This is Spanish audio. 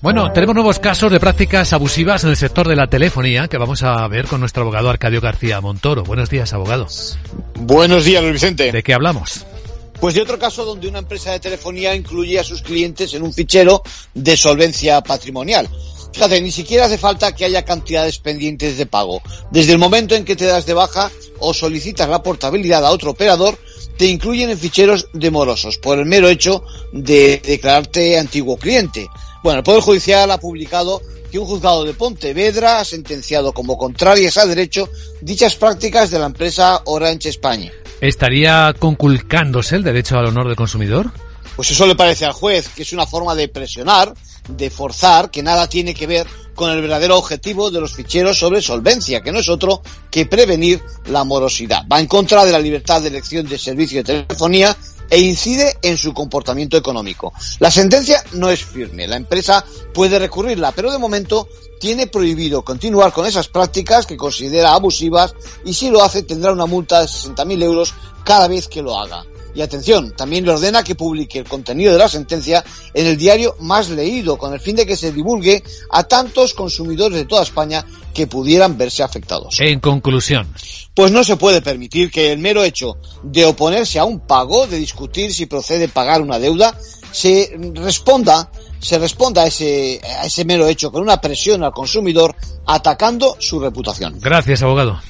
Bueno, tenemos nuevos casos de prácticas abusivas en el sector de la telefonía que vamos a ver con nuestro abogado Arcadio García Montoro. Buenos días, abogado. Buenos días, Luis Vicente. ¿De qué hablamos? Pues de otro caso donde una empresa de telefonía incluye a sus clientes en un fichero de solvencia patrimonial. Fíjate, ni siquiera hace falta que haya cantidades pendientes de pago. Desde el momento en que te das de baja o solicitas la portabilidad a otro operador, te incluyen en ficheros de morosos por el mero hecho de declararte antiguo cliente. Bueno, el Poder Judicial ha publicado que un juzgado de Pontevedra ha sentenciado como contrarias a derecho dichas prácticas de la empresa Orange España. ¿Estaría conculcándose el derecho al honor del consumidor? Pues eso le parece al juez, que es una forma de presionar, de forzar, que nada tiene que ver con el verdadero objetivo de los ficheros sobre solvencia, que no es otro que prevenir la morosidad. Va en contra de la libertad de elección de servicio de telefonía e incide en su comportamiento económico. La sentencia no es firme, la empresa puede recurrirla, pero de momento tiene prohibido continuar con esas prácticas que considera abusivas y si lo hace tendrá una multa de 60.000 euros cada vez que lo haga. Y atención, también le ordena que publique el contenido de la sentencia en el diario más leído, con el fin de que se divulgue a tantos consumidores de toda España que pudieran verse afectados. En conclusión. Pues no se puede permitir que el mero hecho de oponerse a un pago, de discutir si procede pagar una deuda, se responda se responda a ese, a ese mero hecho con una presión al consumidor atacando su reputación. Gracias, abogado.